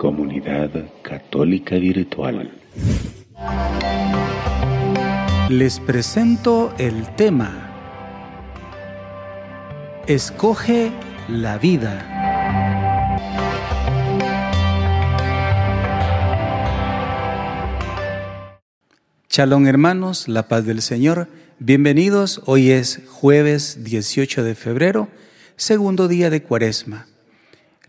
Comunidad Católica Virtual. Les presento el tema. Escoge la vida. Shalom hermanos, la paz del Señor. Bienvenidos, hoy es jueves 18 de febrero, segundo día de Cuaresma.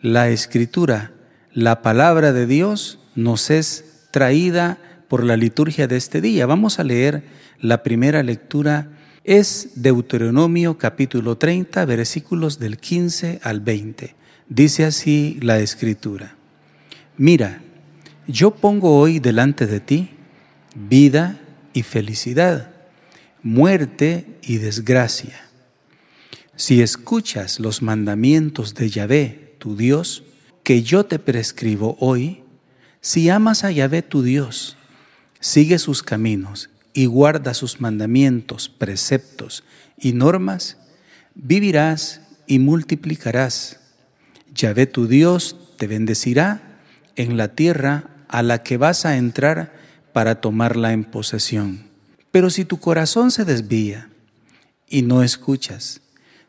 La escritura, la palabra de Dios nos es traída por la liturgia de este día. Vamos a leer la primera lectura, es Deuteronomio capítulo 30, versículos del 15 al 20. Dice así la escritura. Mira, yo pongo hoy delante de ti vida y felicidad muerte y desgracia. Si escuchas los mandamientos de Yahvé, tu Dios, que yo te prescribo hoy, si amas a Yahvé tu Dios, sigue sus caminos y guarda sus mandamientos, preceptos y normas, vivirás y multiplicarás. Yahvé tu Dios te bendecirá en la tierra a la que vas a entrar para tomarla en posesión. Pero si tu corazón se desvía y no escuchas,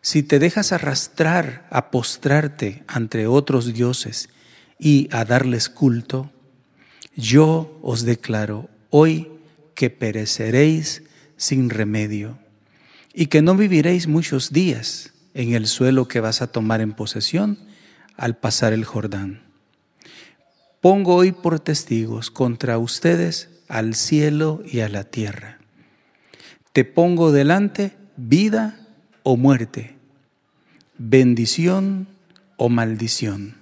si te dejas arrastrar a postrarte ante otros dioses y a darles culto, yo os declaro hoy que pereceréis sin remedio y que no viviréis muchos días en el suelo que vas a tomar en posesión al pasar el Jordán. Pongo hoy por testigos contra ustedes al cielo y a la tierra te pongo delante vida o muerte, bendición o maldición.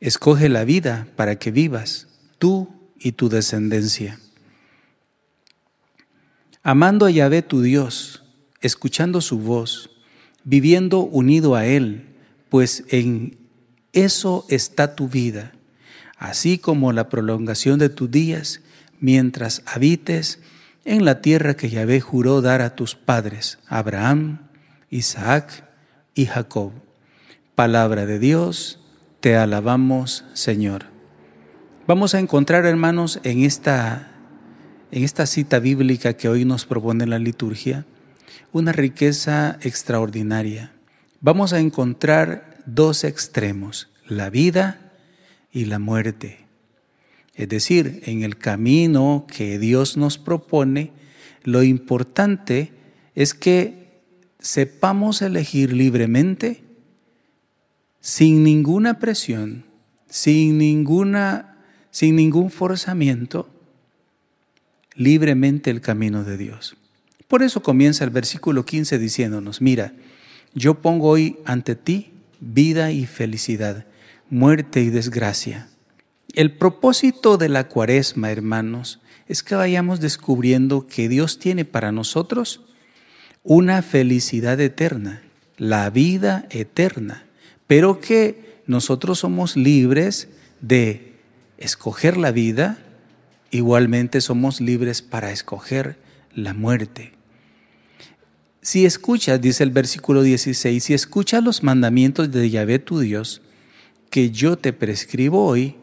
Escoge la vida para que vivas, tú y tu descendencia. Amando a Yahvé tu Dios, escuchando su voz, viviendo unido a Él, pues en eso está tu vida, así como la prolongación de tus días, mientras habites en la tierra que Yahvé juró dar a tus padres, Abraham, Isaac y Jacob. Palabra de Dios, te alabamos, Señor. Vamos a encontrar, hermanos, en esta, en esta cita bíblica que hoy nos propone la liturgia, una riqueza extraordinaria. Vamos a encontrar dos extremos, la vida y la muerte. Es decir, en el camino que Dios nos propone, lo importante es que sepamos elegir libremente, sin ninguna presión, sin, ninguna, sin ningún forzamiento, libremente el camino de Dios. Por eso comienza el versículo 15 diciéndonos, mira, yo pongo hoy ante ti vida y felicidad, muerte y desgracia. El propósito de la cuaresma, hermanos, es que vayamos descubriendo que Dios tiene para nosotros una felicidad eterna, la vida eterna, pero que nosotros somos libres de escoger la vida, igualmente somos libres para escoger la muerte. Si escuchas, dice el versículo 16, si escuchas los mandamientos de Yahvé tu Dios, que yo te prescribo hoy,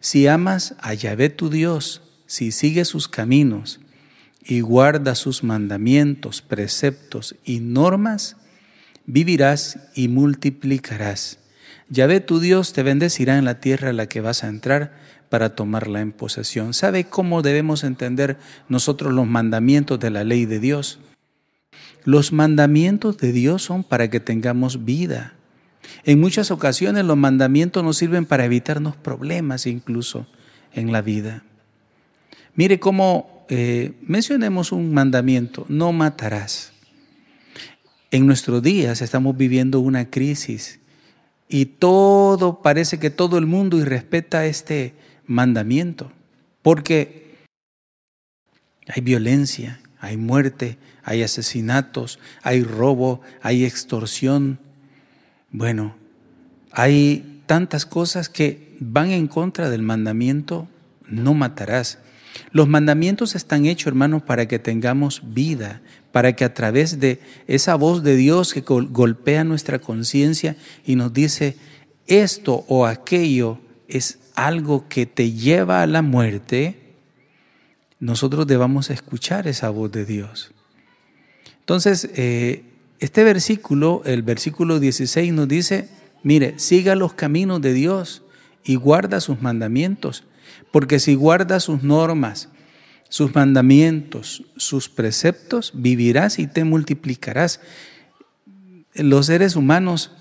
si amas a Yahvé tu Dios, si sigues sus caminos y guardas sus mandamientos, preceptos y normas, vivirás y multiplicarás. Yahvé tu Dios te bendecirá en la tierra a la que vas a entrar para tomarla en posesión. ¿Sabe cómo debemos entender nosotros los mandamientos de la ley de Dios? Los mandamientos de Dios son para que tengamos vida, en muchas ocasiones los mandamientos nos sirven para evitarnos problemas incluso en la vida. Mire cómo eh, mencionemos un mandamiento, no matarás. En nuestros días estamos viviendo una crisis y todo, parece que todo el mundo irrespeta este mandamiento, porque hay violencia, hay muerte, hay asesinatos, hay robo, hay extorsión, bueno, hay tantas cosas que van en contra del mandamiento, no matarás. Los mandamientos están hechos, hermanos, para que tengamos vida, para que a través de esa voz de Dios que golpea nuestra conciencia y nos dice, esto o aquello es algo que te lleva a la muerte, nosotros debamos escuchar esa voz de Dios. Entonces, eh, este versículo, el versículo 16 nos dice, mire, siga los caminos de Dios y guarda sus mandamientos, porque si guarda sus normas, sus mandamientos, sus preceptos, vivirás y te multiplicarás. Los seres humanos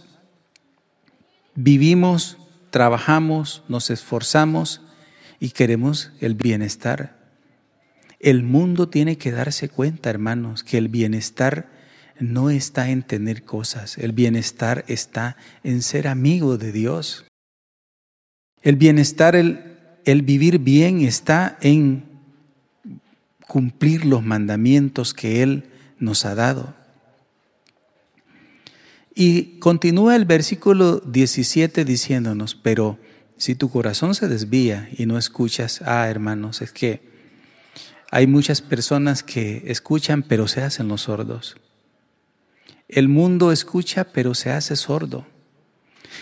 vivimos, trabajamos, nos esforzamos y queremos el bienestar. El mundo tiene que darse cuenta, hermanos, que el bienestar no está en tener cosas, el bienestar está en ser amigo de Dios. El bienestar, el, el vivir bien está en cumplir los mandamientos que Él nos ha dado. Y continúa el versículo 17 diciéndonos, pero si tu corazón se desvía y no escuchas, ah hermanos, es que hay muchas personas que escuchan pero se hacen los sordos. El mundo escucha pero se hace sordo.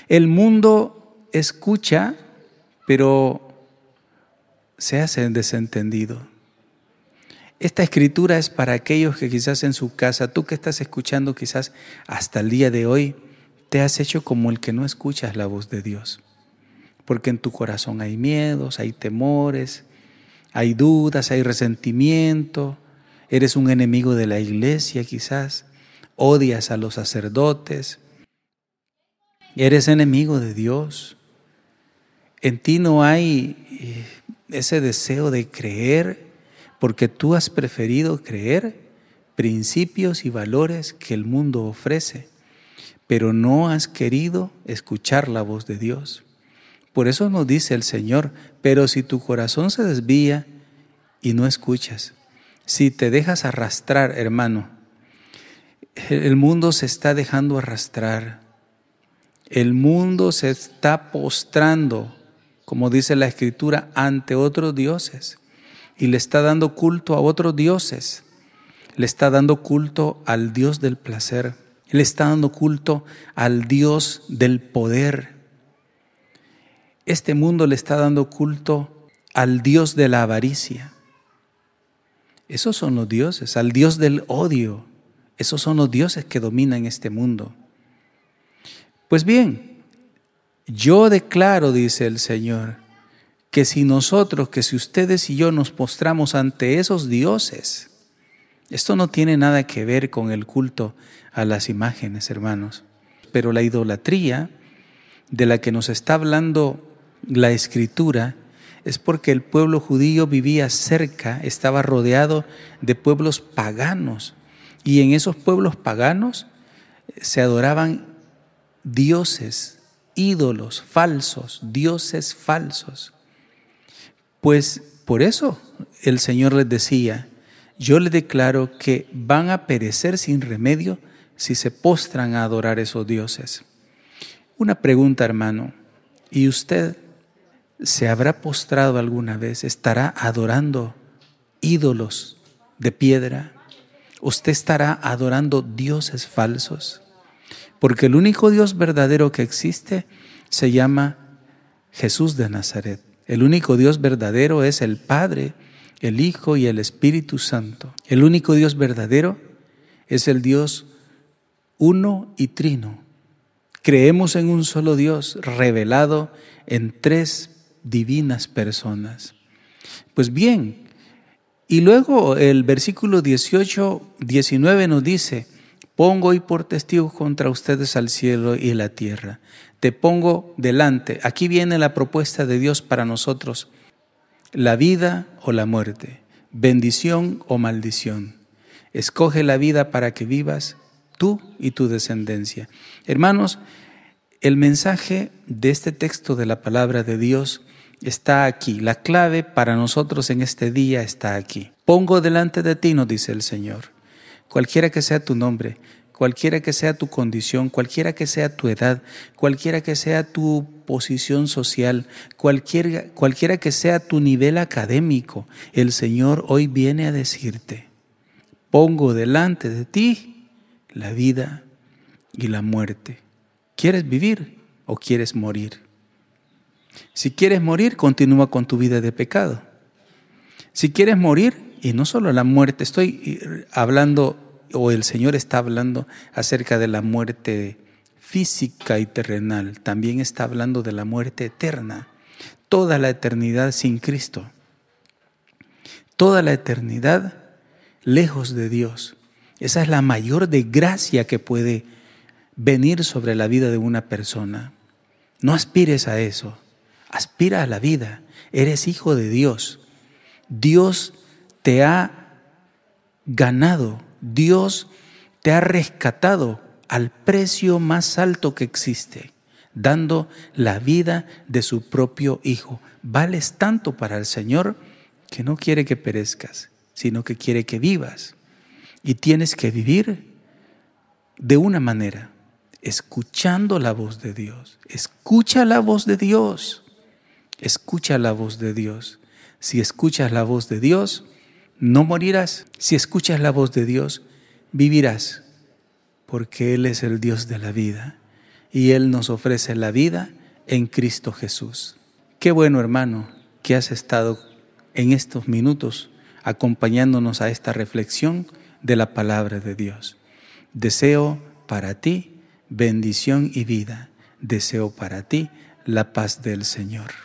El mundo escucha pero se hace desentendido. Esta escritura es para aquellos que quizás en su casa, tú que estás escuchando quizás hasta el día de hoy, te has hecho como el que no escuchas la voz de Dios. Porque en tu corazón hay miedos, hay temores, hay dudas, hay resentimiento, eres un enemigo de la iglesia quizás, odias a los sacerdotes, eres enemigo de Dios. En ti no hay eh, ese deseo de creer porque tú has preferido creer principios y valores que el mundo ofrece, pero no has querido escuchar la voz de Dios. Por eso nos dice el Señor, pero si tu corazón se desvía y no escuchas, si te dejas arrastrar, hermano, el mundo se está dejando arrastrar, el mundo se está postrando, como dice la Escritura, ante otros dioses y le está dando culto a otros dioses. Le está dando culto al Dios del placer. Le está dando culto al Dios del poder. Este mundo le está dando culto al Dios de la avaricia. Esos son los dioses, al Dios del odio. Esos son los dioses que dominan este mundo. Pues bien, yo declaro, dice el Señor, que si nosotros, que si ustedes y yo nos postramos ante esos dioses, esto no tiene nada que ver con el culto a las imágenes, hermanos, pero la idolatría de la que nos está hablando la escritura es porque el pueblo judío vivía cerca, estaba rodeado de pueblos paganos y en esos pueblos paganos se adoraban dioses, ídolos falsos, dioses falsos. Pues por eso el Señor les decía, yo les declaro que van a perecer sin remedio si se postran a adorar esos dioses. Una pregunta, hermano, ¿y usted se habrá postrado alguna vez? ¿Estará adorando ídolos de piedra? ¿Usted estará adorando dioses falsos? Porque el único Dios verdadero que existe se llama Jesús de Nazaret. El único Dios verdadero es el Padre, el Hijo y el Espíritu Santo. El único Dios verdadero es el Dios uno y trino. Creemos en un solo Dios revelado en tres divinas personas. Pues bien, y luego el versículo 18, 19 nos dice, pongo hoy por testigo contra ustedes al cielo y la tierra, te pongo delante. Aquí viene la propuesta de Dios para nosotros. La vida o la muerte, bendición o maldición. Escoge la vida para que vivas tú y tu descendencia. Hermanos, el mensaje de este texto de la palabra de Dios está aquí. La clave para nosotros en este día está aquí. Pongo delante de ti, nos dice el Señor, cualquiera que sea tu nombre, cualquiera que sea tu condición, cualquiera que sea tu edad, cualquiera que sea tu posición social, cualquiera, cualquiera que sea tu nivel académico, el Señor hoy viene a decirte, pongo delante de ti la vida y la muerte. ¿Quieres vivir o quieres morir? Si quieres morir, continúa con tu vida de pecado. Si quieres morir, y no solo la muerte, estoy hablando, o el Señor está hablando acerca de la muerte física y terrenal, también está hablando de la muerte eterna, toda la eternidad sin Cristo, toda la eternidad lejos de Dios. Esa es la mayor desgracia que puede venir sobre la vida de una persona. No aspires a eso, aspira a la vida. Eres hijo de Dios. Dios te ha ganado, Dios te ha rescatado al precio más alto que existe, dando la vida de su propio Hijo. Vales tanto para el Señor que no quiere que perezcas, sino que quiere que vivas. Y tienes que vivir de una manera, escuchando la voz de Dios. Escucha la voz de Dios. Escucha la voz de Dios. Si escuchas la voz de Dios, no morirás. Si escuchas la voz de Dios, vivirás, porque Él es el Dios de la vida y Él nos ofrece la vida en Cristo Jesús. Qué bueno, hermano, que has estado en estos minutos acompañándonos a esta reflexión de la palabra de Dios. Deseo para ti bendición y vida. Deseo para ti la paz del Señor.